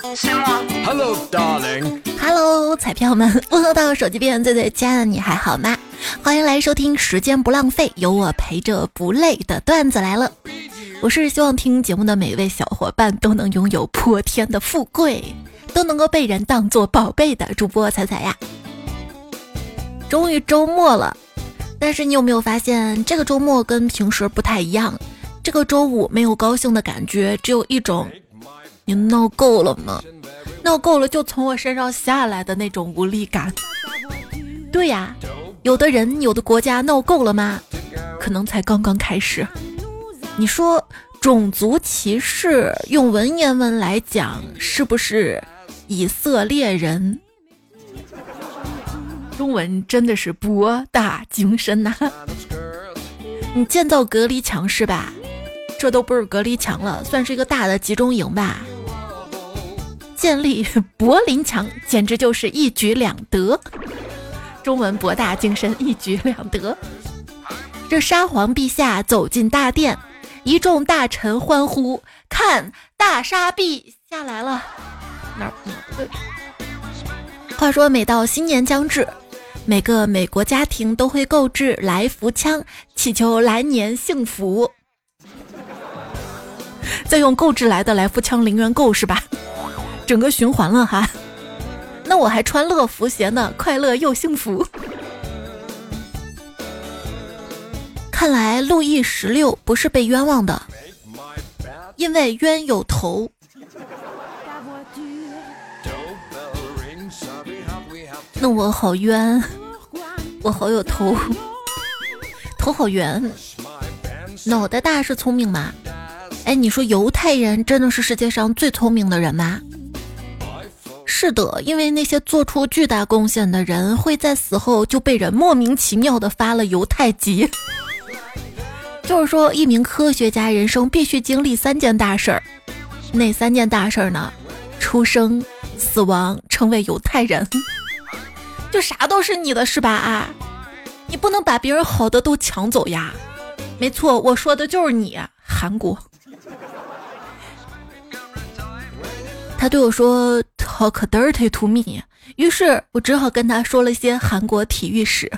Hello, darling. Hello，彩票们，问候到手机边最最亲爱的你还好吗？欢迎来收听《时间不浪费，有我陪着不累》的段子来了。我是希望听节目的每位小伙伴都能拥有破天的富贵，都能够被人当做宝贝的主播彩彩呀。终于周末了，但是你有没有发现这个周末跟平时不太一样？这个周五没有高兴的感觉，只有一种。你闹够了吗？闹够了就从我身上下来的那种无力感。对呀，有的人、有的国家闹够了吗？可能才刚刚开始。你说种族歧视用文言文来讲，是不是以色列人？中文真的是博大精深呐！你建造隔离墙是吧？这都不是隔离墙了，算是一个大的集中营吧。建立柏林墙简直就是一举两得，中文博大精深，一举两得。这沙皇陛下走进大殿，一众大臣欢呼：“看，大沙陛下来了！”哪儿？话说，每到新年将至，每个美国家庭都会购置来福枪，祈求来年幸福。再用购置来的来福枪零元购是吧？整个循环了哈，那我还穿乐福鞋呢，快乐又幸福。看来路易十六不是被冤枉的，因为冤有头。那我好冤，我好有头，头好圆，脑袋大是聪明吗？哎，你说犹太人真的是世界上最聪明的人吗？是的，因为那些做出巨大贡献的人会在死后就被人莫名其妙的发了犹太籍。就是说，一名科学家人生必须经历三件大事儿，哪三件大事儿呢？出生、死亡、成为犹太人，就啥都是你的，是吧？啊，你不能把别人好的都抢走呀！没错，我说的就是你，韩国。他对我说。Talk dirty to me，于是我只好跟他说了一些韩国体育史。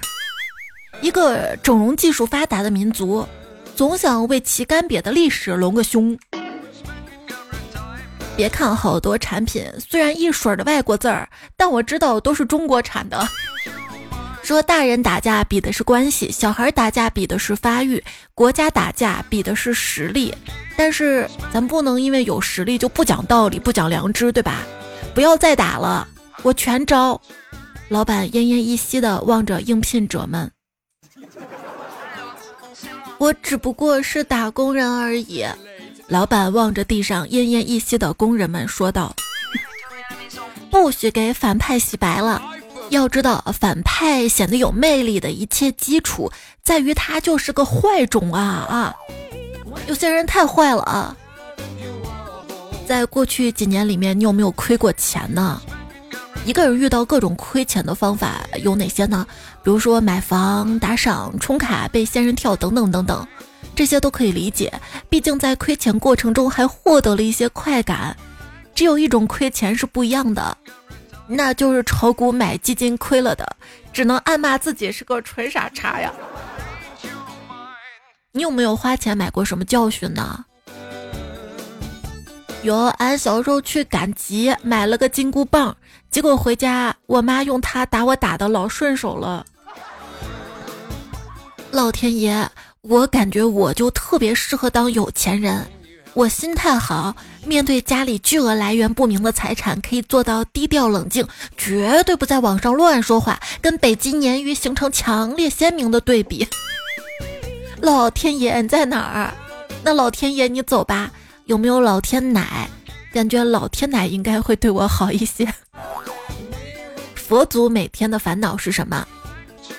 一个整容技术发达的民族，总想为其干瘪的历史隆个胸。别看好多产品虽然一水的外国字儿，但我知道都是中国产的。说大人打架比的是关系，小孩打架比的是发育，国家打架比的是实力。但是咱不能因为有实力就不讲道理、不讲良知，对吧？不要再打了，我全招。老板奄奄一息的望着应聘者们，我只不过是打工人而已。老板望着地上奄奄一息的工人们说道：“不许给反派洗白了。要知道，反派显得有魅力的一切基础在于他就是个坏种啊啊！有些人太坏了啊。”在过去几年里面，你有没有亏过钱呢？一个人遇到各种亏钱的方法有哪些呢？比如说买房、打赏、充卡、被仙人跳等等等等，这些都可以理解。毕竟在亏钱过程中还获得了一些快感。只有一种亏钱是不一样的，那就是炒股买基金亏了的，只能暗骂自己是个纯傻叉呀。你有没有花钱买过什么教训呢？有，俺小时候去赶集，买了个金箍棒，结果回家我妈用它打我，打的老顺手了。老天爷，我感觉我就特别适合当有钱人，我心态好，面对家里巨额来源不明的财产，可以做到低调冷静，绝对不在网上乱说话，跟北极鲶鱼形成强烈鲜明的对比。老天爷你在哪儿？那老天爷你走吧。有没有老天奶？感觉老天奶应该会对我好一些。佛祖每天的烦恼是什么？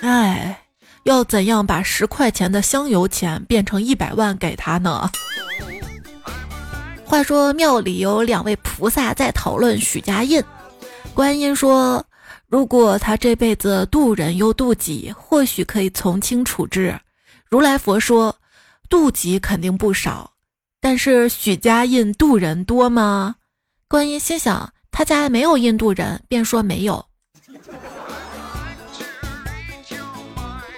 哎，要怎样把十块钱的香油钱变成一百万给他呢？话说庙里有两位菩萨在讨论许家印。观音说，如果他这辈子渡人又渡己，或许可以从轻处置。如来佛说，渡己肯定不少。但是许家印渡人多吗？观音心想他家没有印度人，便说没有。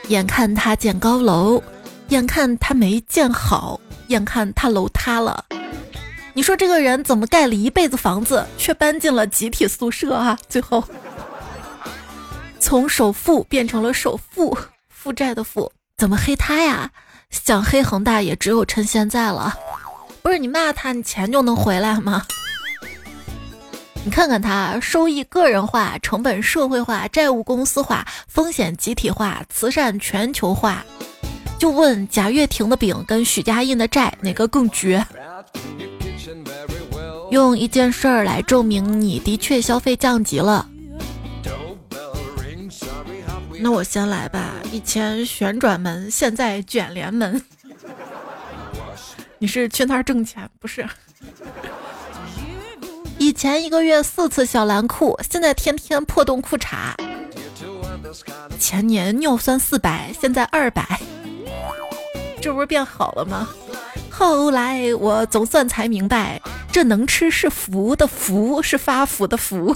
眼看他建高楼，眼看他没建好，眼看他楼塌了。你说这个人怎么盖了一辈子房子，却搬进了集体宿舍啊？最后从首富变成了首富，负债的富，怎么黑他呀？想黑恒大也只有趁现在了。不是你骂他，你钱就能回来吗？你看看他，收益个人化，成本社会化，债务公司化，风险集体化，慈善全球化。就问贾跃亭的饼跟许家印的债哪个更绝？用一件事儿来证明你的确消费降级了。那我先来吧。以前旋转门，现在卷帘门。你是去那儿挣钱不是？以前一个月四次小蓝裤，现在天天破洞裤衩。前年尿酸四百，现在二百，这不是变好了吗？后来我总算才明白，这能吃是福的福，是发福的福。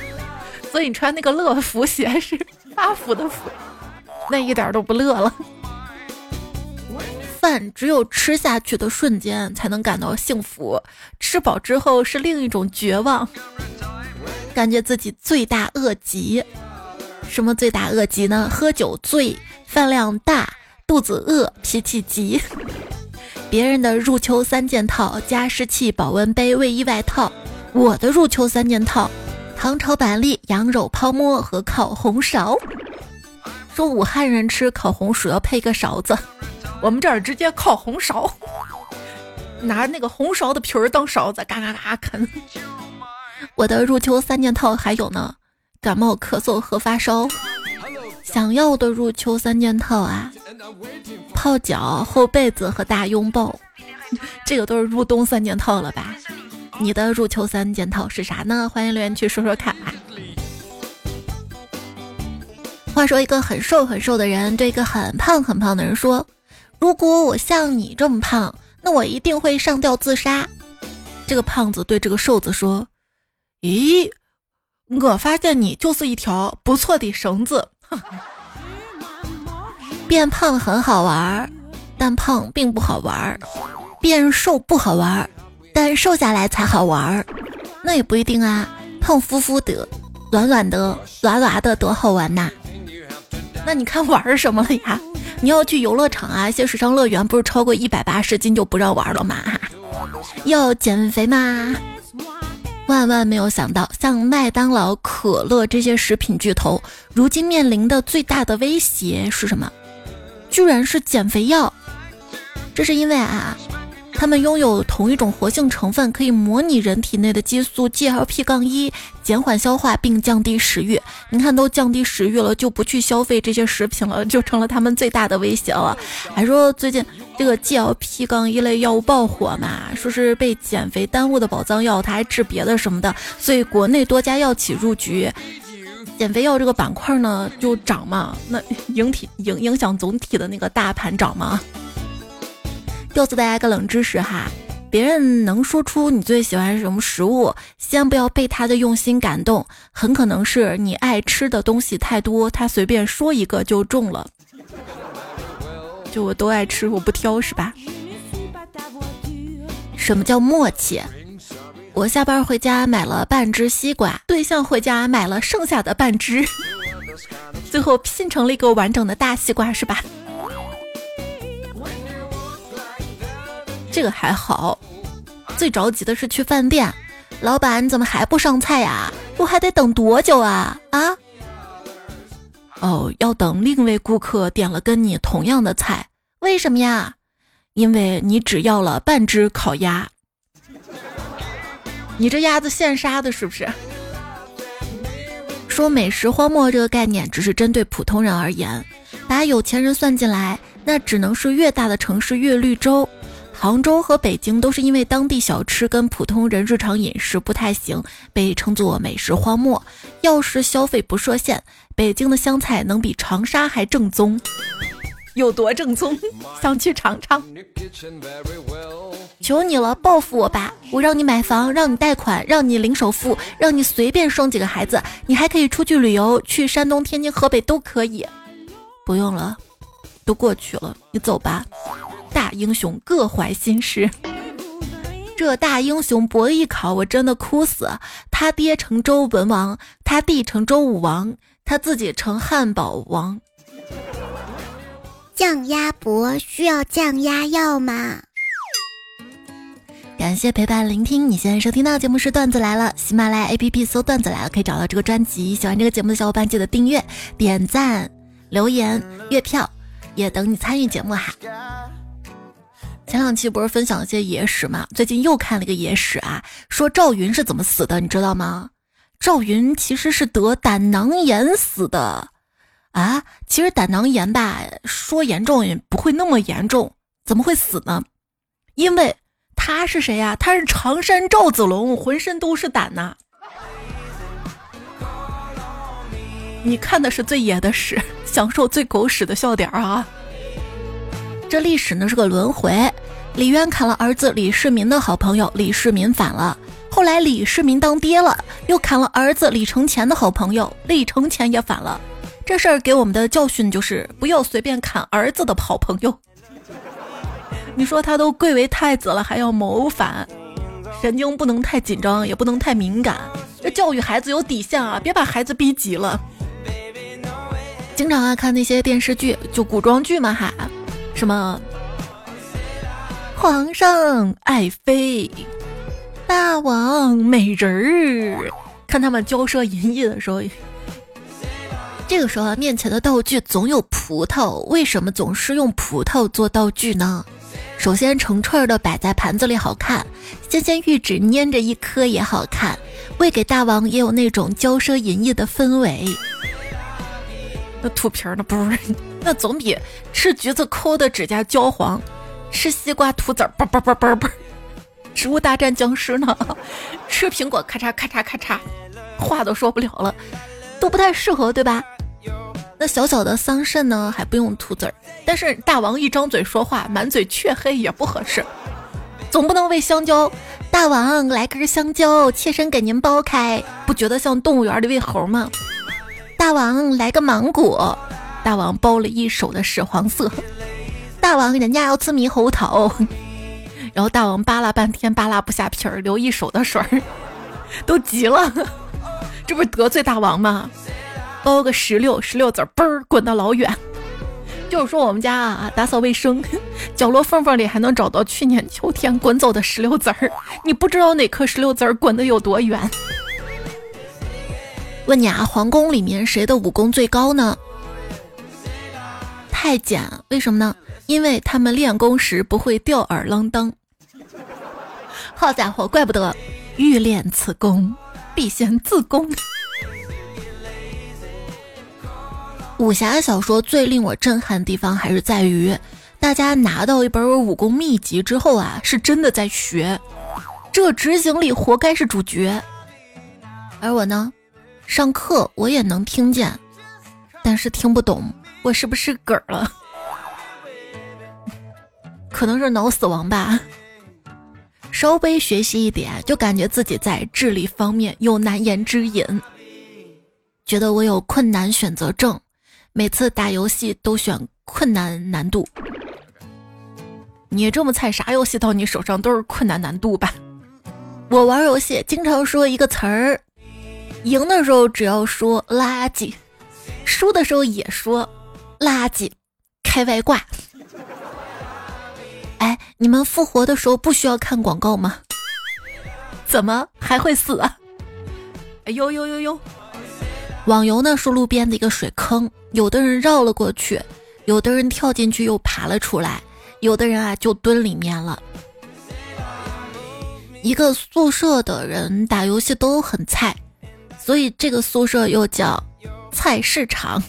所以你穿那个乐福鞋是发福的福，那一点都不乐了。饭只有吃下去的瞬间才能感到幸福，吃饱之后是另一种绝望，感觉自己罪大恶极。什么罪大恶极呢？喝酒醉，饭量大，肚子饿，脾气急。别人的入秋三件套：加湿器、保温杯、卫衣外套。我的入秋三件套：糖炒板栗、羊肉泡馍和烤红苕。说武汉人吃烤红薯要配个勺子，我们这儿直接烤红苕，拿那个红苕的皮儿当勺子，嘎嘎嘎啃。我的入秋三件套还有呢：感冒、咳嗽和发烧。想要的入秋三件套啊！泡脚、厚被子和大拥抱，这个都是入冬三件套了吧？你的入秋三件套是啥呢？欢迎留言区说说看啊！话说，一个很瘦很瘦的人对一个很胖很胖的人说：“如果我像你这么胖，那我一定会上吊自杀。”这个胖子对这个瘦子说：“咦，我发现你就是一条不错的绳子。”变胖很好玩，但胖并不好玩；变瘦不好玩，但瘦下来才好玩。那也不一定啊，胖乎乎的、软软的、软软的多好玩呐！那你看玩什么了呀？你要去游乐场啊？一些水上乐园不是超过一百八十斤就不让玩了吗？要减肥吗？万万没有想到，像麦当劳、可乐这些食品巨头，如今面临的最大的威胁是什么？居然是减肥药，这是因为啊，它们拥有同一种活性成分，可以模拟人体内的激素 GLP-1，减缓消化并降低食欲。你看，都降低食欲了，就不去消费这些食品了，就成了他们最大的威胁了。还说最近这个 GLP-1 类药物爆火嘛，说是被减肥耽误的宝藏药，它还治别的什么的，所以国内多家药企入局。减肥药这个板块呢就涨嘛，那 影体影影响总体的那个大盘涨嘛。告诉大家一个冷知识哈，别人能说出你最喜欢什么食物，先不要被他的用心感动，很可能是你爱吃的东西太多，他随便说一个就中了。就我都爱吃，我不挑是吧？什么叫默契？我下班回家买了半只西瓜，对象回家买了剩下的半只，最后拼成了一个完整的大西瓜，是吧？这个还好，最着急的是去饭店，老板怎么还不上菜呀？我还得等多久啊？啊？哦，要等另一位顾客点了跟你同样的菜，为什么呀？因为你只要了半只烤鸭。你这鸭子现杀的，是不是？说美食荒漠这个概念只是针对普通人而言，把有钱人算进来，那只能是越大的城市越绿洲。杭州和北京都是因为当地小吃跟普通人日常饮食不太行，被称作美食荒漠。要是消费不设限，北京的湘菜能比长沙还正宗，有多正宗？想去尝尝。求你了，报复我吧！我让你买房，让你贷款，让你零首付，让你随便生几个孩子，你还可以出去旅游，去山东、天津、河北都可以。不用了，都过去了，你走吧。大英雄各怀心事。这大英雄博弈考，我真的哭死。他爹成周文王，他弟成周武王，他自己成汉堡王。降压博需要降压药吗？感谢陪伴聆听，你现在收听到的节目是段子来了，喜马拉雅 APP 搜段子来了可以找到这个专辑。喜欢这个节目的小伙伴记得订阅、点赞、留言、月票，也等你参与节目哈。前两期不是分享一些野史嘛，最近又看了一个野史啊，说赵云是怎么死的，你知道吗？赵云其实是得胆囊炎死的啊。其实胆囊炎吧，说严重也不会那么严重，怎么会死呢？因为。他是谁呀？他是常山赵子龙，浑身都是胆呐！你看的是最野的屎，享受最狗屎的笑点啊！这历史呢是个轮回，李渊砍了儿子李世民的好朋友李世民反了，后来李世民当爹了，又砍了儿子李承乾的好朋友李承乾也反了。这事儿给我们的教训就是，不要随便砍儿子的好朋友。你说他都贵为太子了，还要谋反，神经不能太紧张，也不能太敏感。这教育孩子有底线啊，别把孩子逼急了。经常啊看那些电视剧，就古装剧嘛哈，什么皇上爱妃，大王美人儿，看他们骄奢淫逸的时候，这个时候啊，面前的道具总有葡萄，为什么总是用葡萄做道具呢？首先，成串的摆在盘子里好看；纤纤玉指捏着一颗也好看。喂给大王也有那种骄奢淫逸的氛围。那吐皮儿的不是？那总比吃橘子抠的指甲焦黄，吃西瓜吐籽儿叭叭叭叭叭，植物大战僵尸呢？吃苹果咔嚓咔嚓咔嚓，话都说不了了，都不太适合，对吧？那小小的桑葚呢，还不用吐籽儿，但是大王一张嘴说话，满嘴雀黑也不合适。总不能喂香蕉，大王来根香蕉，切身给您剥开，不觉得像动物园里喂猴吗？大王来个芒果，大王剥了一手的屎黄色。大王人家要吃猕猴桃，然后大王扒拉半天扒拉不下皮儿，流一手的水儿，都急了，这不是得罪大王吗？包个石榴，石榴籽儿嘣儿滚到老远。就是说我们家啊，打扫卫生，角落缝缝里还能找到去年秋天滚走的石榴籽儿。你不知道哪颗石榴籽儿滚得有多远。问你啊，皇宫里面谁的武功最高呢？太监。为什么呢？因为他们练功时不会吊儿郎当。好家伙，怪不得欲练此功，必先自宫。武侠小说最令我震撼的地方，还是在于大家拿到一本武功秘籍之后啊，是真的在学，这执行力活该是主角。而我呢，上课我也能听见，但是听不懂，我是不是梗儿了？可能是脑死亡吧。稍微学习一点，就感觉自己在智力方面有难言之隐，觉得我有困难选择症。每次打游戏都选困难难度，你这么菜，啥游戏到你手上都是困难难度吧？我玩游戏经常说一个词儿，赢的时候只要说垃圾，输的时候也说垃圾，开外挂。哎，你们复活的时候不需要看广告吗？怎么还会死啊？哎呦呦呦呦！网游呢是路边的一个水坑，有的人绕了过去，有的人跳进去又爬了出来，有的人啊就蹲里面了。一个宿舍的人打游戏都很菜，所以这个宿舍又叫菜市场。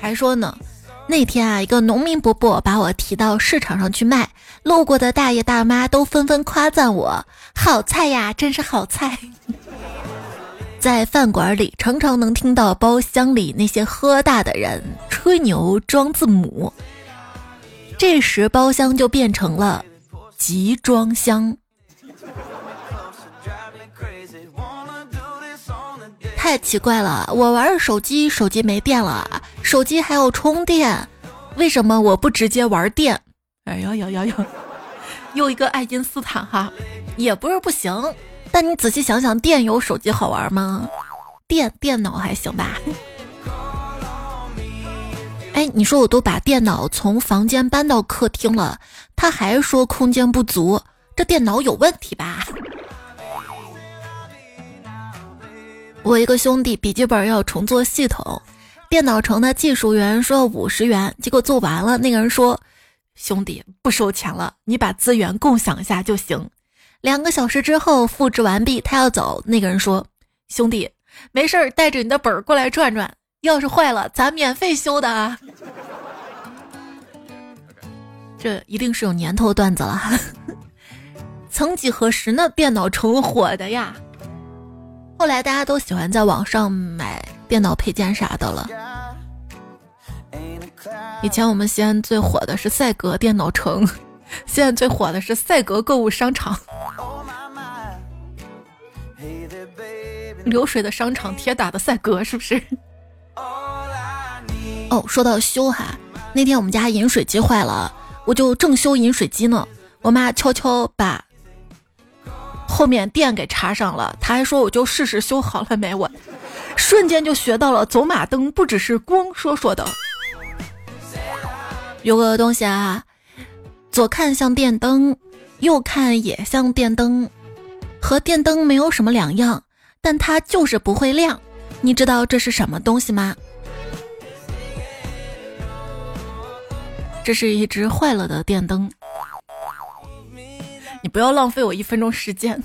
还说呢，那天啊，一个农民伯伯把我提到市场上去卖，路过的大爷大妈都纷纷夸赞我：“好菜呀，真是好菜。”在饭馆里，常常能听到包厢里那些喝大的人吹牛装字母。这时，包厢就变成了集装箱。太奇怪了，我玩手机，手机没电了，手机还要充电，为什么我不直接玩电？哎呀呀呀呀！又一个爱因斯坦哈，也不是不行，但你仔细想想，电有手机好玩吗？电电脑还行吧。哎，你说我都把电脑从房间搬到客厅了，他还说空间不足，这电脑有问题吧？我一个兄弟笔记本要重做系统，电脑城的技术员说五十元，结果做完了，那个人说：“兄弟不收钱了，你把资源共享一下就行。”两个小时之后复制完毕，他要走，那个人说：“兄弟没事儿，带着你的本儿过来转转，要是坏了咱免费修的啊。”这一定是有年头段子了。曾几何时呢，电脑城火的呀。后来大家都喜欢在网上买电脑配件啥的了。以前我们西安最火的是赛格电脑城，现在最火的是赛格购物商场。流水的商场，铁打的赛格，是不是？哦，说到修哈，那天我们家饮水机坏了，我就正修饮水机呢，我妈悄悄把。后面电给插上了，她还说我就试试修好了没，我瞬间就学到了走马灯不只是光说说的。有个东西啊，左看像电灯，右看也像电灯，和电灯没有什么两样，但它就是不会亮。你知道这是什么东西吗？这是一只坏了的电灯。你不要浪费我一分钟时间。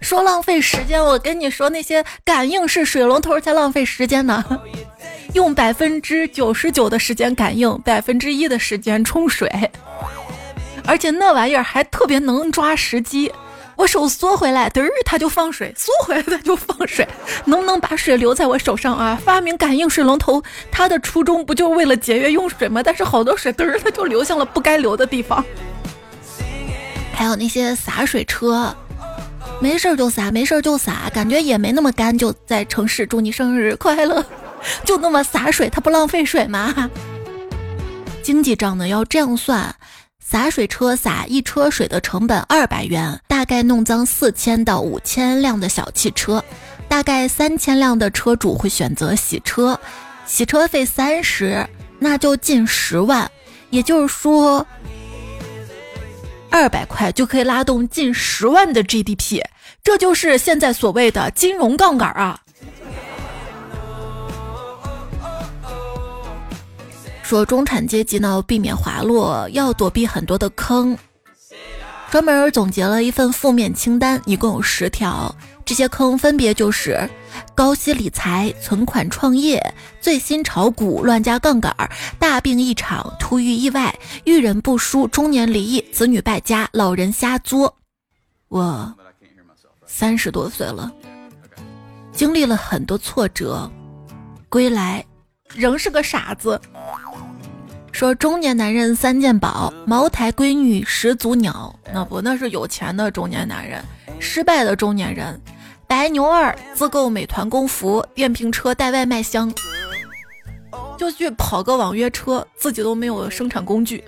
说浪费时间，我跟你说，那些感应式水龙头才浪费时间呢。用百分之九十九的时间感应，百分之一的时间冲水，而且那玩意儿还特别能抓时机。我手缩回来，嘚儿它就放水；缩回来它就放水。能不能把水留在我手上啊？发明感应水龙头，它的初衷不就为了节约用水吗？但是好多水嘚儿它就流向了不该流的地方。还有那些洒水车，没事就洒，没事就洒，感觉也没那么干，就在城市祝你生日快乐，就那么洒水，它不浪费水吗？经济账呢要这样算：洒水车洒一车水的成本二百元，大概弄脏四千到五千辆的小汽车，大概三千辆的车主会选择洗车，洗车费三十，那就近十万，也就是说。二百块就可以拉动近十万的 GDP，这就是现在所谓的金融杠杆啊！说中产阶级呢，避免滑落要躲避很多的坑，专门总结了一份负面清单，一共有十条。这些坑分别就是高息理财、存款创业、最新炒股、乱加杠杆、大病一场、突遇意外、遇人不淑、中年离异、子女败家、老人瞎作。我三十多岁了，经历了很多挫折，归来仍是个傻子。说中年男人三件宝：茅台、闺女、始祖鸟。那不，那是有钱的中年男人。失败的中年人，白牛二自购美团工服，电瓶车带外卖箱，就去跑个网约车，自己都没有生产工具，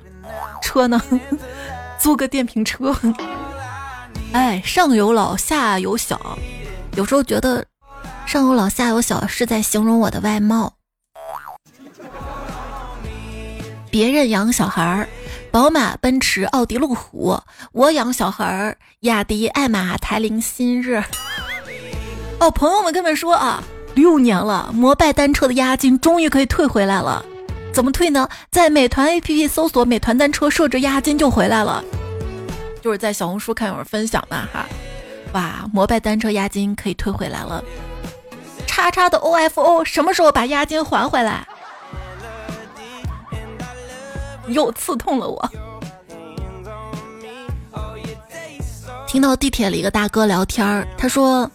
车呢，租个电瓶车。哎，上有老下有小，有时候觉得上有老下有小是在形容我的外貌。别人养小孩儿。宝马、奔驰、奥迪、路虎，我养小孩儿，雅迪、爱玛、台铃、新日。哦，朋友们，跟你们说啊，六年了，摩拜单车的押金终于可以退回来了。怎么退呢？在美团 APP 搜索“美团单车”，设置押金就回来了。就是在小红书看有人分享的哈，哇，摩拜单车押金可以退回来了。叉叉的 OFO 什么时候把押金还回来？又刺痛了我。听到地铁里一个大哥聊天儿，他说：“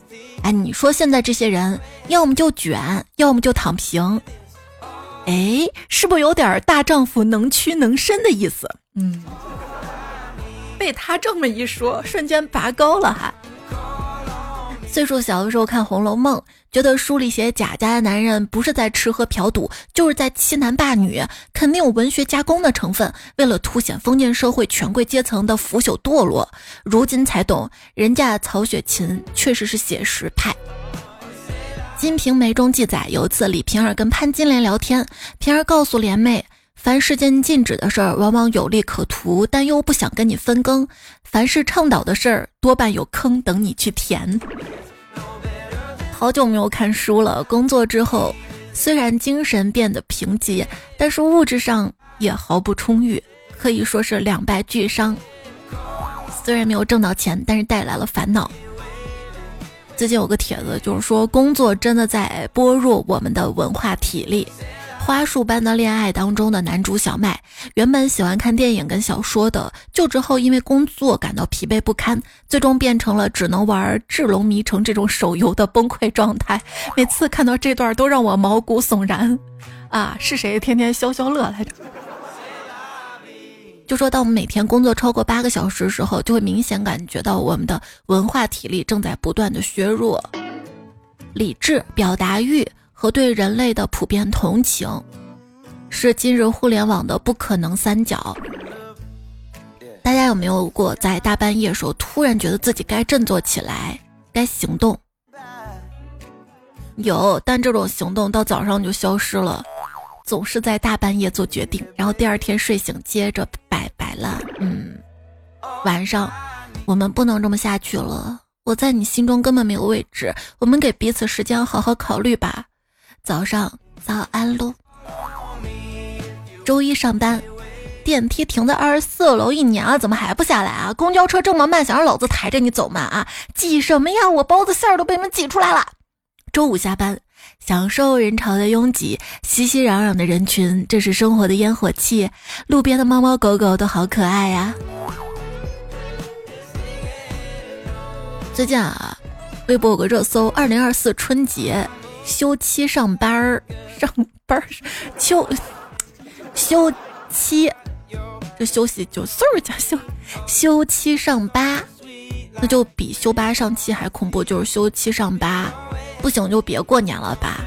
哎，你说现在这些人，要么就卷，要么就躺平，哎，是不是有点大丈夫能屈能伸的意思？”嗯，被他这么一说，瞬间拔高了哈。岁数小的时候看《红楼梦》，觉得书里写贾家的男人不是在吃喝嫖赌，就是在欺男霸女，肯定有文学加工的成分。为了凸显封建社会权贵阶层的腐朽堕落，如今才懂，人家曹雪芹确实是写实派。《金瓶梅》中记载，有一次李瓶儿跟潘金莲聊天，瓶儿告诉莲妹。凡世间禁止的事儿，往往有利可图，但又不想跟你分羹；凡是倡导的事儿，多半有坑等你去填。好久没有看书了，工作之后，虽然精神变得贫瘠，但是物质上也毫不充裕，可以说是两败俱伤。虽然没有挣到钱，但是带来了烦恼。最近有个帖子，就是说工作真的在剥弱我们的文化体力。花束般的恋爱当中的男主小麦，原本喜欢看电影跟小说的，就之后因为工作感到疲惫不堪，最终变成了只能玩《智龙迷城》这种手游的崩溃状态。每次看到这段都让我毛骨悚然。啊，是谁天天消消乐来着？就说当我们每天工作超过八个小时的时候，就会明显感觉到我们的文化体力正在不断的削弱，理智、表达欲。和对人类的普遍同情，是今日互联网的不可能三角。大家有没有过在大半夜时候突然觉得自己该振作起来，该行动？有，但这种行动到早上就消失了，总是在大半夜做决定，然后第二天睡醒接着拜拜了。嗯，晚上我们不能这么下去了，我在你心中根本没有位置，我们给彼此时间好好考虑吧。早上早安喽！周一上班，电梯停在二十四楼一年了，怎么还不下来啊？公交车这么慢，想让老子抬着你走吗？啊，挤什么呀？我包子馅儿都被你们挤出来了。周五下班，享受人潮的拥挤，熙熙攘攘的人群，这是生活的烟火气。路边的猫猫狗狗都好可爱呀。最近啊，微博有个热搜：二零二四春节。休妻上班儿，上班儿休休妻，这休息就嗖儿加休休妻上八，那就比休八上七还恐怖，就是休妻上八，不行就别过年了吧？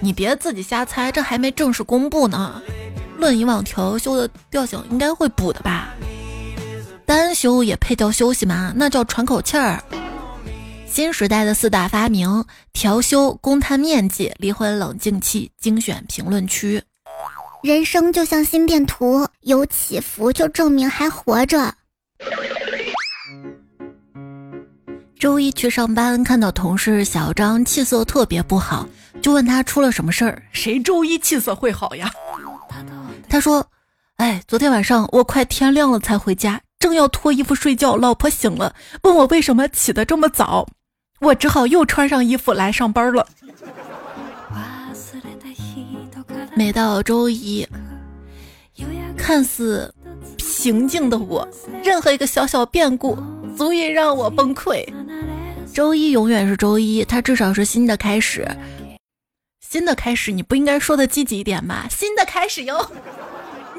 你别自己瞎猜，这还没正式公布呢。论以往调休的调性，应该会补的吧？单休也配叫休息吗？那叫喘口气儿。新时代的四大发明：调休、公摊面积、离婚冷静期。精选评论区。人生就像心电图，有起伏就证明还活着。周一去上班，看到同事小张气色特别不好，就问他出了什么事儿。谁周一气色会好呀？他说：“哎，昨天晚上我快天亮了才回家，正要脱衣服睡觉，老婆醒了，问我为什么起得这么早。”我只好又穿上衣服来上班了。每到周一，看似平静的我，任何一个小小变故足以让我崩溃。周一永远是周一，它至少是新的开始。新的开始，你不应该说的积极一点吗？新的开始哟，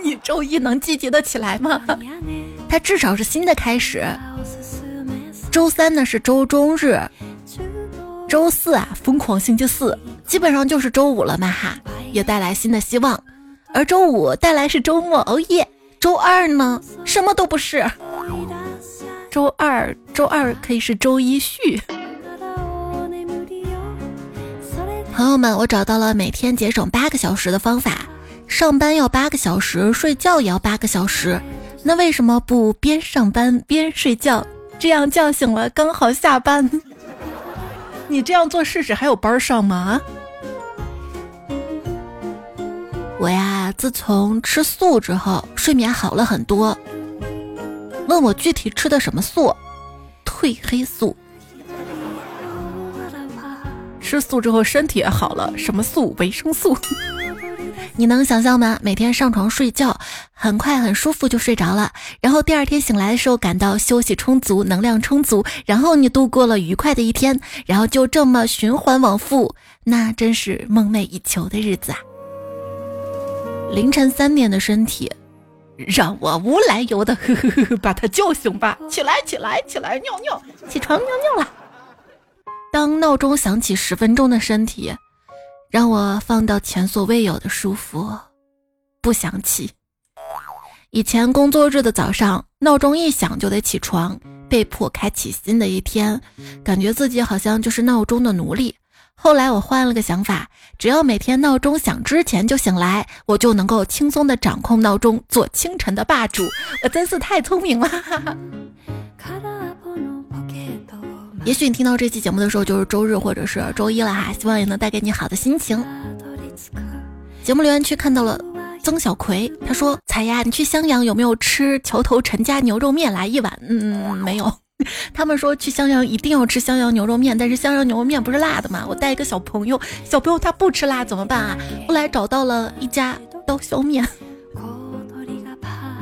你周一能积极的起来吗？它至少是新的开始。周三呢是周中日。周四啊，疯狂星期四，基本上就是周五了嘛哈，也带来新的希望。而周五带来是周末，哦耶！周二呢，什么都不是。周二，周二可以是周一续。朋友们，我找到了每天节省八个小时的方法：上班要八个小时，睡觉也要八个小时。那为什么不边上班边睡觉？这样叫醒了刚好下班。你这样做试试，还有班上吗？我呀，自从吃素之后，睡眠好了很多。问我具体吃的什么素？褪黑素。吃素之后身体也好了，什么素？维生素。你能想象吗？每天上床睡觉，很快很舒服就睡着了，然后第二天醒来的时候感到休息充足，能量充足，然后你度过了愉快的一天，然后就这么循环往复，那真是梦寐以求的日子啊！凌晨三点的身体，让我无来由的呵呵呵把他叫醒吧！起来，起来，起来，尿尿，起床尿尿了。当闹钟响起十分钟的身体，让我放到前所未有的舒服，不想起。以前工作日的早上，闹钟一响就得起床，被迫开启新的一天，感觉自己好像就是闹钟的奴隶。后来我换了个想法，只要每天闹钟响之前就醒来，我就能够轻松的掌控闹钟，做清晨的霸主。我真是太聪明了！也许你听到这期节目的时候就是周日或者是周一了哈，希望也能带给你好的心情。节目留言区看到了。曾小葵他说：“彩呀，你去襄阳有没有吃桥头陈家牛肉面？来一碗。”嗯，没有。他们说去襄阳一定要吃襄阳牛肉面，但是襄阳牛肉面不是辣的吗？我带一个小朋友，小朋友他不吃辣怎么办啊？后来找到了一家刀削面，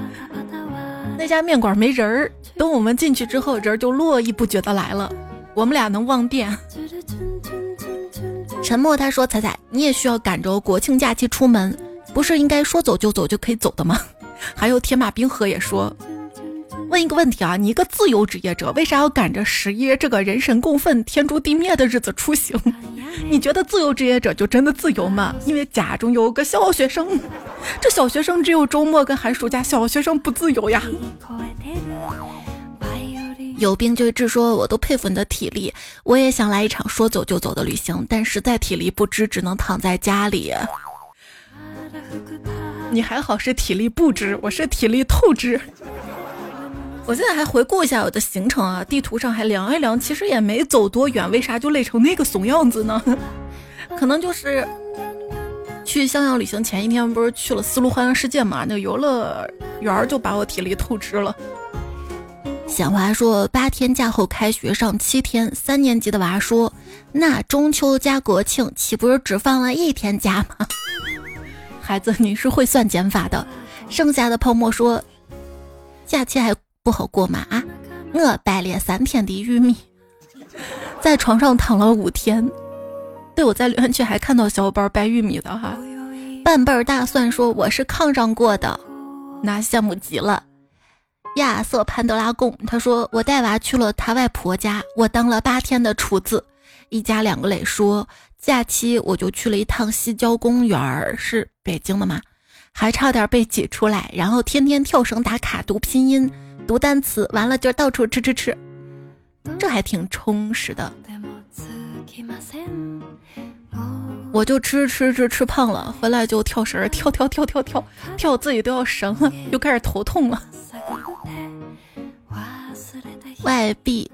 那家面馆没人儿。等我们进去之后，人就络绎不绝的来了。我们俩能忘电。沉默他说：“彩彩，你也需要赶着国庆假期出门。”不是应该说走就走就可以走的吗？还有铁马冰河也说，问一个问题啊，你一个自由职业者，为啥要赶着十一这个人神共愤、天诛地灭的日子出行？你觉得自由职业者就真的自由吗？因为家中有个小学生，这小学生只有周末跟寒暑假，小学生不自由呀。有病就治，说我都佩服你的体力，我也想来一场说走就走的旅行，但实在体力不支，只能躺在家里。你还好是体力不支，我是体力透支。我现在还回顾一下我的行程啊，地图上还量一量，其实也没走多远，为啥就累成那个怂样子呢？可能就是去襄阳旅行前一天，不是去了丝路花样世界嘛？那个游乐园就把我体力透支了。显华说八天假后开学上七天，三年级的娃说那中秋加国庆岂不是只放了一天假吗？孩子，你是会算减法的。剩下的泡沫说，假期还不好过吗？啊，我掰了三天的玉米，在床上躺了五天。对，我在留言区还看到小伙伴掰玉米的哈。半辈大蒜说我是炕上过的，那羡慕极了。亚瑟潘德拉贡他说我带娃去了他外婆家，我当了八天的厨子。一家两个磊说。假期我就去了一趟西郊公园，是北京的吗？还差点被挤出来，然后天天跳绳打卡、读拼音、读单词，完了就到处吃吃吃，这还挺充实的。我就吃吃吃吃胖了，回来就跳绳，跳跳跳跳跳跳，自己都要绳了，又开始头痛了。Y B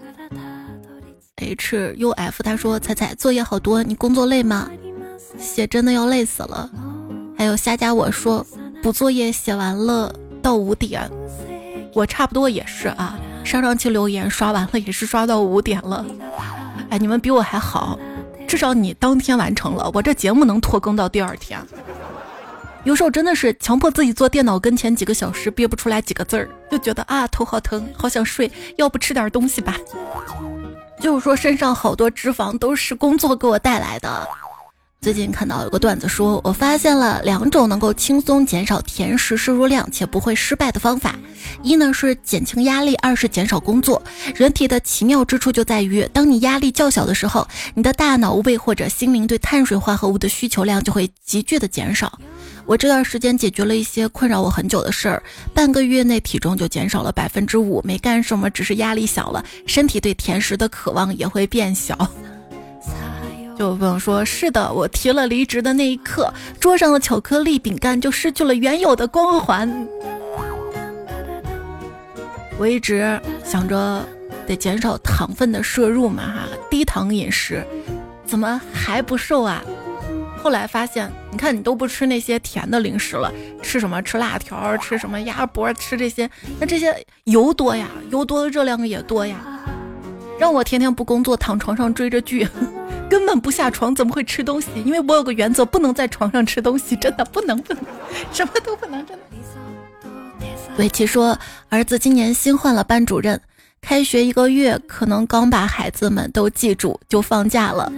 H U F，他说：“彩彩，作业好多，你工作累吗？写真的要累死了。”还有虾家我说补作业写完了到五点，我差不多也是啊。上上期留言刷完了也是刷到五点了。哎，你们比我还好，至少你当天完成了，我这节目能拖更到第二天。有时候真的是强迫自己坐电脑跟前几个小时，憋不出来几个字儿，就觉得啊头好疼，好想睡，要不吃点东西吧。就是说，身上好多脂肪都是工作给我带来的。最近看到有个段子说，我发现了两种能够轻松减少甜食摄入量且不会失败的方法：一呢是减轻压力，二是减少工作。人体的奇妙之处就在于，当你压力较小的时候，你的大脑、胃或者心灵对碳水化合物的需求量就会急剧的减少。我这段时间解决了一些困扰我很久的事儿，半个月内体重就减少了百分之五，没干什么，只是压力小了，身体对甜食的渴望也会变小。就有朋友说，是的，我提了离职的那一刻，桌上的巧克力饼干就失去了原有的光环。我一直想着得减少糖分的摄入嘛，哈，低糖饮食，怎么还不瘦啊？后来发现，你看你都不吃那些甜的零食了，吃什么？吃辣条，吃什么鸭脖，吃这些，那这些油多呀，油多的热量也多呀。让我天天不工作，躺床上追着剧，根本不下床，怎么会吃东西？因为我有个原则，不能在床上吃东西，真的不能，不能，什么都不能，真的。伟奇说，儿子今年新换了班主任，开学一个月，可能刚把孩子们都记住，就放假了。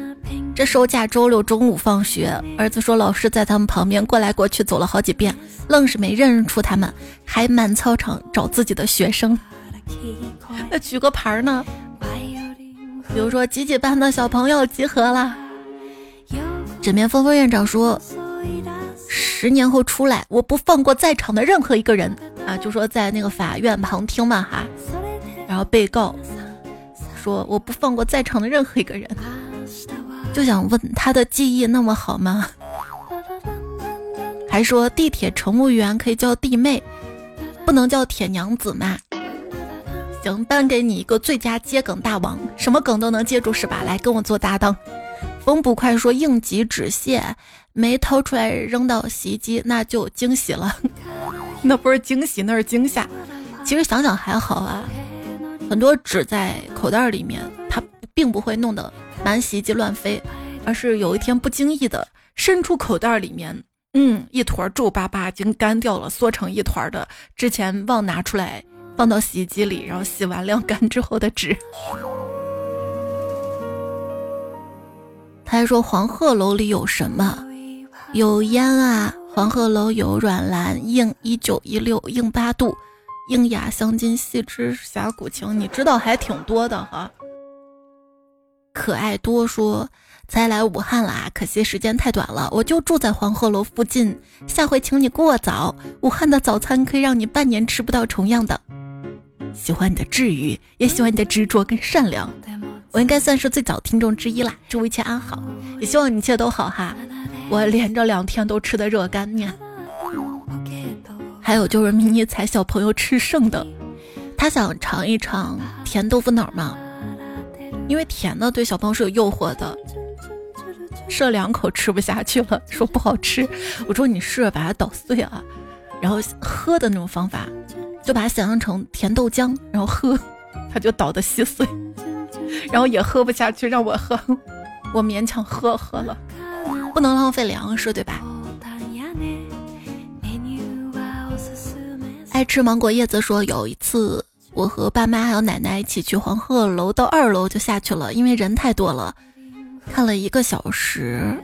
这收假周六中午放学，儿子说老师在他们旁边过来过去走了好几遍，愣是没认出他们，还满操场找自己的学生。那举个牌呢？比如说几几班的小朋友集合了。枕边风风院长说，十年后出来，我不放过在场的任何一个人啊！就说在那个法院旁听嘛哈，然后被告说我不放过在场的任何一个人。就想问他的记忆那么好吗？还说地铁乘务员可以叫弟妹，不能叫铁娘子吗？行，颁给你一个最佳接梗大王，什么梗都能接住是吧？来跟我做搭档。风不快说应急止泻，没掏出来扔到洗衣机，那就惊喜了。那不是惊喜，那是惊吓。其实想想还好啊，很多纸在口袋里面，它并不会弄得。满洗衣机乱飞，而是有一天不经意的伸出口袋里面，嗯，一坨皱巴巴、已经干掉了、缩成一团的，之前忘拿出来放到洗衣机里，然后洗完晾干之后的纸。他还说黄鹤楼里有什么？有烟啊！黄鹤楼有软蓝、硬一九一六、硬八度、硬雅香金、细枝侠骨情，你知道还挺多的哈。可爱多说，才来武汉啦，可惜时间太短了。我就住在黄鹤楼附近，下回请你过早。武汉的早餐可以让你半年吃不到重样的。喜欢你的治愈，也喜欢你的执着跟善良。我应该算是最早听众之一啦。祝一切安好，也希望你一切都好哈。我连着两天都吃的热干面，还有就是迷你彩小朋友吃剩的，他想尝一尝甜豆腐脑吗？因为甜的对小朋友是有诱惑的，吃了两口吃不下去了，说不好吃。我说你试着把它捣碎啊，然后喝的那种方法，就把它想象成甜豆浆，然后喝，它就倒的稀碎，然后也喝不下去，让我喝，我勉强喝喝了，不能浪费粮食，对吧？爱吃芒果叶子说有一次。我和爸妈还有奶奶一起去黄鹤楼，到二楼就下去了，因为人太多了，看了一个小时。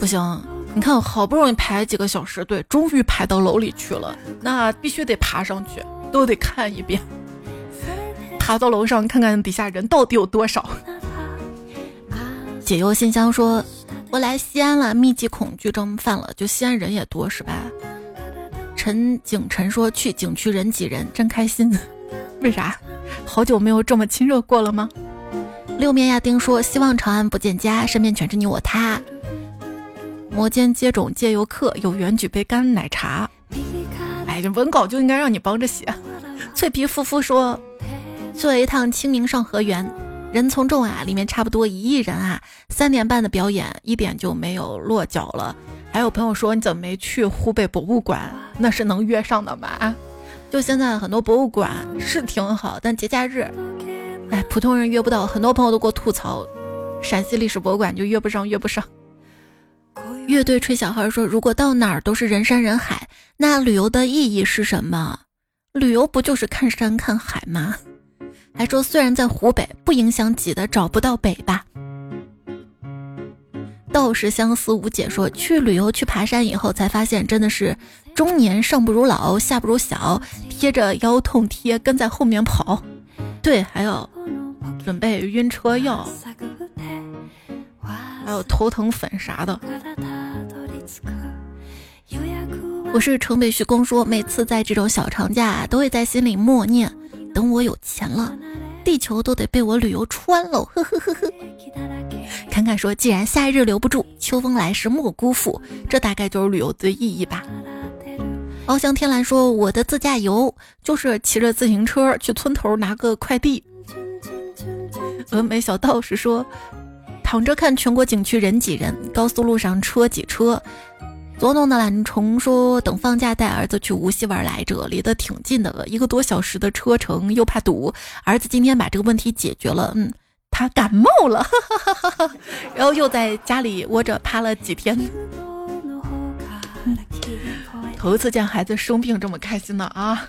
不行，你看好不容易排几个小时队，终于排到楼里去了，那必须得爬上去，都得看一遍。爬到楼上看看底下人到底有多少。解忧信箱说：“我来西安了，密集恐惧症犯了，就西安人也多是吧？”陈景晨说：“去景区人挤人，真开心。为啥？好久没有这么亲热过了吗？”六面亚丁说：“希望长安不见家，身边全是你我他。”摩肩接踵皆游客，有缘举杯干奶茶。哎，这文稿就应该让你帮着写。脆皮夫妇说：“去了一趟清明上河园，人从众啊，里面差不多一亿人啊，三点半的表演，一点就没有落脚了。”还有朋友说你怎么没去湖北博物馆？那是能约上的吗？就现在很多博物馆是挺好，但节假日，哎，普通人约不到。很多朋友都给我吐槽，陕西历史博物馆就约不上，约不上。乐队吹小号说，如果到哪儿都是人山人海，那旅游的意义是什么？旅游不就是看山看海吗？还说虽然在湖北，不影响挤的找不到北吧。道士相思无解说，去旅游去爬山以后，才发现真的是中年上不如老，下不如小，贴着腰痛贴跟在后面跑。对，还要准备晕车药，还有头疼粉啥的。我是城北徐公说，每次在这种小长假，都会在心里默念：等我有钱了，地球都得被我旅游穿喽！呵呵呵呵。侃侃说：“既然夏日留不住，秋风来时莫辜负。”这大概就是旅游的意义吧。翱翔天蓝说：“我的自驾游就是骑着自行车去村头拿个快递。”峨眉小道士说：“躺着看全国景区人挤人，高速路上车挤车。”左弄的懒虫说：“等放假带儿子去无锡玩来着，离得挺近的，一个多小时的车程，又怕堵。儿子今天把这个问题解决了，嗯。”他感冒了，哈哈哈哈然后又在家里窝着趴了几天。头一次见孩子生病这么开心的啊！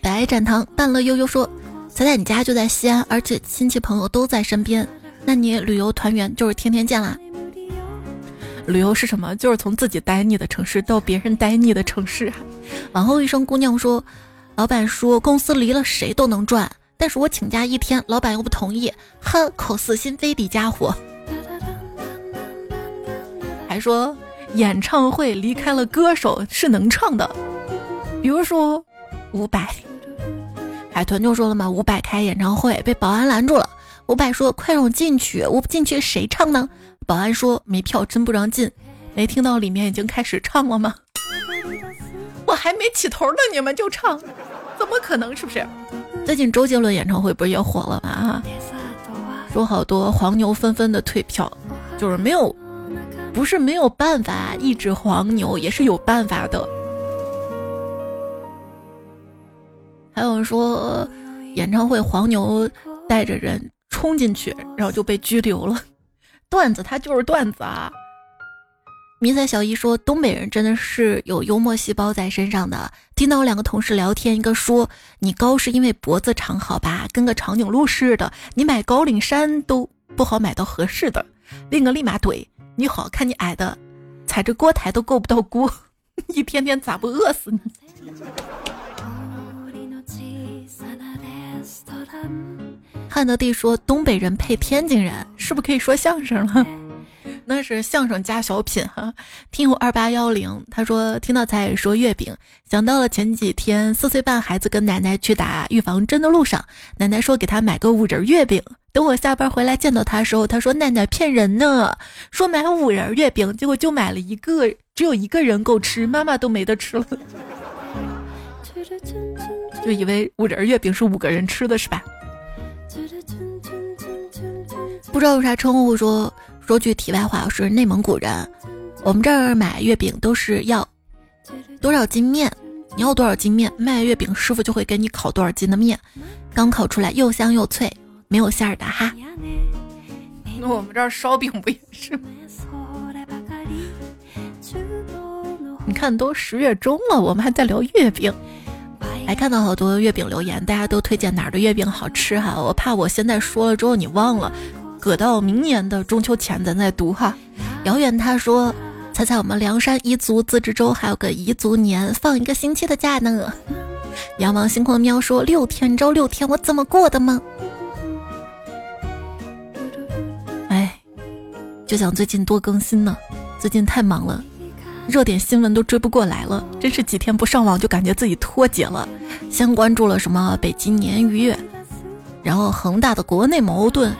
白展堂淡乐悠悠说，彩彩，你家就在西安，而且亲戚朋友都在身边，那你旅游团圆就是天天见啦。旅游是什么？就是从自己待腻的城市到别人待腻的城市。往后一生姑娘说，老板说公司离了谁都能赚，但是我请假一天，老板又不同意，哼，口是心非的家伙。还说演唱会离开了歌手是能唱的，比如说伍佰。海豚就说了嘛，伍佰开演唱会被保安拦住了，伍佰说快让我进去，我不进去谁唱呢？保安说没票真不让进，没听到里面已经开始唱了吗？我还没起头呢，你们就唱，怎么可能？是不是？最近周杰伦演唱会不是也火了吗？啊，说好多黄牛纷纷的退票，就是没有，不是没有办法抑制黄牛，也是有办法的。还有人说，演唱会黄牛带着人冲进去，然后就被拘留了。段子，它就是段子啊！迷彩小姨说，东北人真的是有幽默细胞在身上的。听到我两个同事聊天，一个说你高是因为脖子长，好吧，跟个长颈鹿似的，你买高领衫都不好买到合适的。另一个立马怼你好看，你矮的，踩着锅台都够不到锅，一天天咋不饿死你？汉德帝说：“东北人配天津人，是不是可以说相声了？那是相声加小品哈。”听友二八幺零他说：“听到彩说月饼，想到了前几天四岁半孩子跟奶奶去打预防针的路上，奶奶说给他买个五仁月饼。等我下班回来见到他的时候，他说奶奶骗人呢，说买五仁月饼，结果就买了一个，只有一个人够吃，妈妈都没得吃了，就以为五仁月饼是五个人吃的是吧？”不知道有啥称呼？说说句题外话，我是内蒙古人，我们这儿买月饼都是要多少斤面，你要多少斤面，卖月饼师傅就会给你烤多少斤的面，刚烤出来又香又脆，没有馅儿的哈。那我们这儿烧饼不也是吗？你看都十月中了，我们还在聊月饼。还看到好多月饼留言，大家都推荐哪儿的月饼好吃哈。我怕我现在说了之后你忘了，搁到明年的中秋前咱再读哈。遥远他说，猜猜我们凉山彝族自治州还有个彝族年，放一个星期的假呢。羊王星空喵说，六天周六天我怎么过的吗？哎，就想最近多更新呢，最近太忙了。热点新闻都追不过来了，真是几天不上网就感觉自己脱节了。先关注了什么北京年鱼，然后恒大的国内矛盾，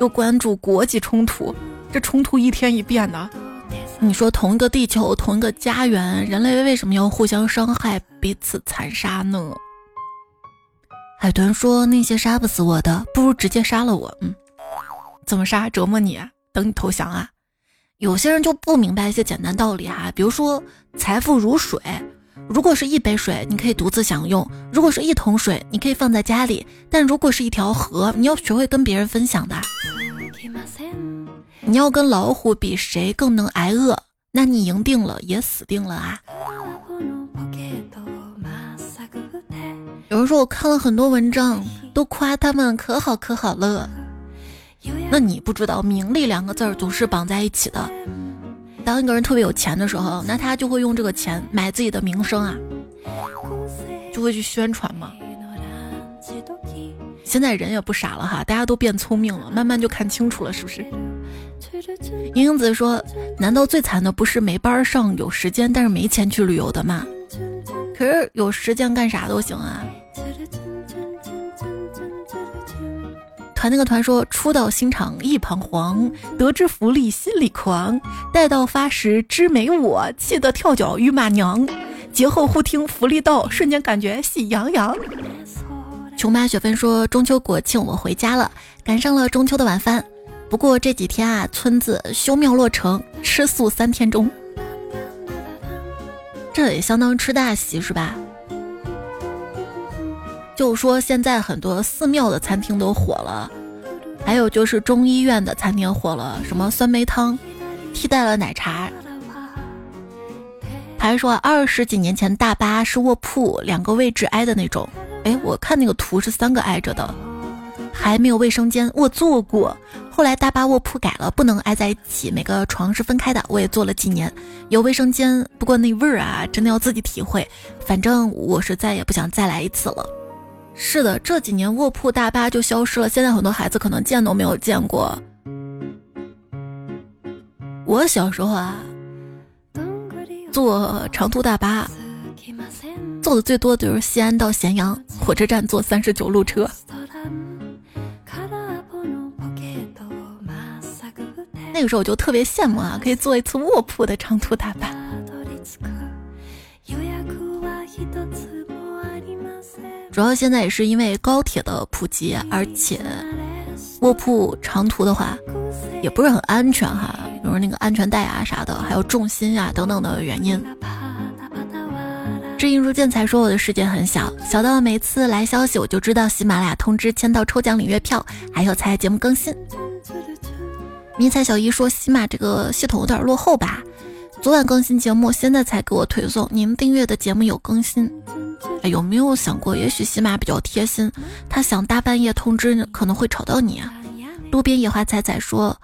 又关注国际冲突，这冲突一天一变的。你说同一个地球，同一个家园，人类为什么要互相伤害、彼此残杀呢？海豚说：“那些杀不死我的，不如直接杀了我。”嗯，怎么杀？折磨你？等你投降啊？有些人就不明白一些简单道理哈，比如说财富如水，如果是一杯水，你可以独自享用；如果是一桶水，你可以放在家里；但如果是一条河，你要学会跟别人分享的。你要跟老虎比谁更能挨饿，那你赢定了也死定了啊！有人说我看了很多文章，都夸他们可好可好了。那你不知道，名利两个字儿总是绑在一起的。当一个人特别有钱的时候，那他就会用这个钱买自己的名声啊，就会去宣传嘛。现在人也不傻了哈，大家都变聪明了，慢慢就看清楚了，是不是？英子说：“难道最惨的不是没班上、有时间但是没钱去旅游的吗？可是有时间干啥都行啊。”团那个团说：“初到新场一彷徨，得知福利心里狂。待到发时知没我，气得跳脚与马娘。节后忽听福利到，瞬间感觉喜洋洋。”琼妈雪芬说：“中秋国庆我回家了，赶上了中秋的晚饭。不过这几天啊，村子修庙落成，吃素三天中。这也相当吃大席是吧？”就说现在很多寺庙的餐厅都火了，还有就是中医院的餐厅火了，什么酸梅汤替代了奶茶。还说二十几年前大巴是卧铺，两个位置挨的那种，哎，我看那个图是三个挨着的，还没有卫生间。我做过，后来大巴卧铺改了，不能挨在一起，每个床是分开的。我也做了几年，有卫生间，不过那味儿啊，真的要自己体会。反正我是再也不想再来一次了。是的，这几年卧铺大巴就消失了，现在很多孩子可能见都没有见过。我小时候啊，坐长途大巴。坐的最多的就是西安到咸阳火车站坐三十九路车，那个时候我就特别羡慕啊，可以坐一次卧铺的长途大巴。主要现在也是因为高铁的普及，而且卧铺长途的话也不是很安全哈，比如那个安全带啊啥的，还有重心啊等等的原因。知音如见才说我的世界很小，小到每次来消息我就知道喜马拉雅通知签到抽奖领月票，还有才节目更新。迷彩小姨说喜马这个系统有点落后吧，昨晚更新节目，现在才给我推送，您订阅的节目有更新。有没有想过，也许喜马比较贴心，他想大半夜通知可能会吵到你啊？路边野花采采说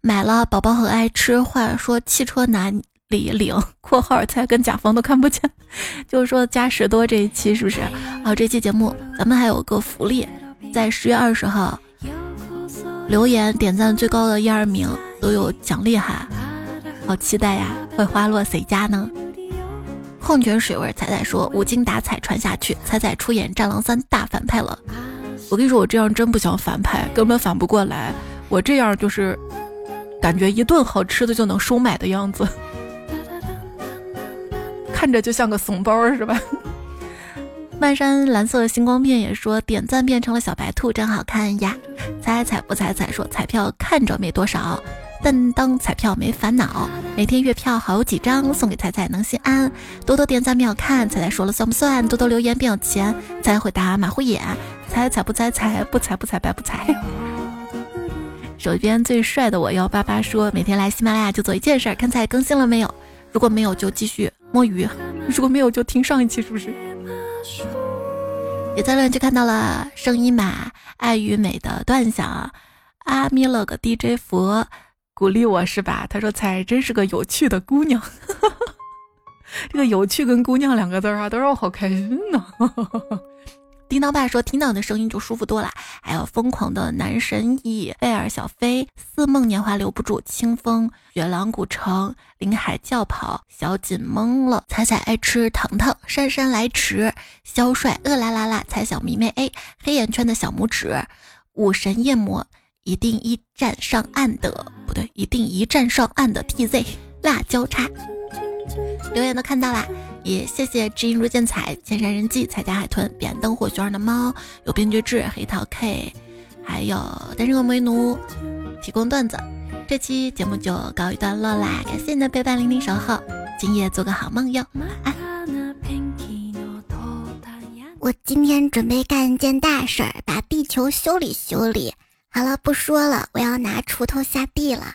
买了，宝宝很爱吃，话说汽车哪里领（ 括号才跟甲方都看不见），就是说加十多这一期是不是？好，这期节目咱们还有个福利，在十月二十号留言点赞最高的一二名都有奖励哈，好期待呀！会花落谁家呢？矿泉水味彩彩说：“无精打采传下去，彩彩出演《战狼三》大反派了。”我跟你说，我这样真不想反派，根本反不过来。我这样就是感觉一顿好吃的就能收买的样子。看着就像个怂包是吧？漫山蓝色星光片也说点赞变成了小白兔，真好看呀！猜彩不猜彩说彩票看着没多少，但当彩票没烦恼。每天月票好几张，送给彩彩能心安。多多点赞秒看，彩彩说了算不算？多多留言变有钱，彩回答马虎眼。猜彩不猜彩不猜不猜白不猜。手机边最帅的我幺八八说每天来喜马拉雅就做一件事，看彩更新了没有？如果没有就继续。摸鱼，如果没有就听上一期，是不是？也在乱就看到了声音马爱与美的断想，阿咪了个 DJ 佛鼓励我是吧？他说才真是个有趣的姑娘，这个有趣跟姑娘两个字啊，都让我好开心呢。叮当爸说：“听到你的声音就舒服多了。”还有疯狂的男神乙贝尔小飞似梦年华留不住清风雪狼古城林海叫跑小锦懵了彩彩爱吃糖糖姗姗来迟肖帅饿啦啦啦彩小迷妹 A 黑眼圈的小拇指武神夜魔一定一战上岸的不对一定一战上岸的 TZ 辣椒叉留言都看到啦。也谢谢知音如见彩、千山人迹、彩家海豚、彼岸灯火、熊二的猫、有病绝志、黑桃 K，还有单身恶魔奴提供段子。这期节目就告一段落啦，感谢你的陪伴、聆听、守候。今夜做个好梦哟，晚安。我今天准备干一件大事儿，把地球修理修理。好了，不说了，我要拿锄头下地了。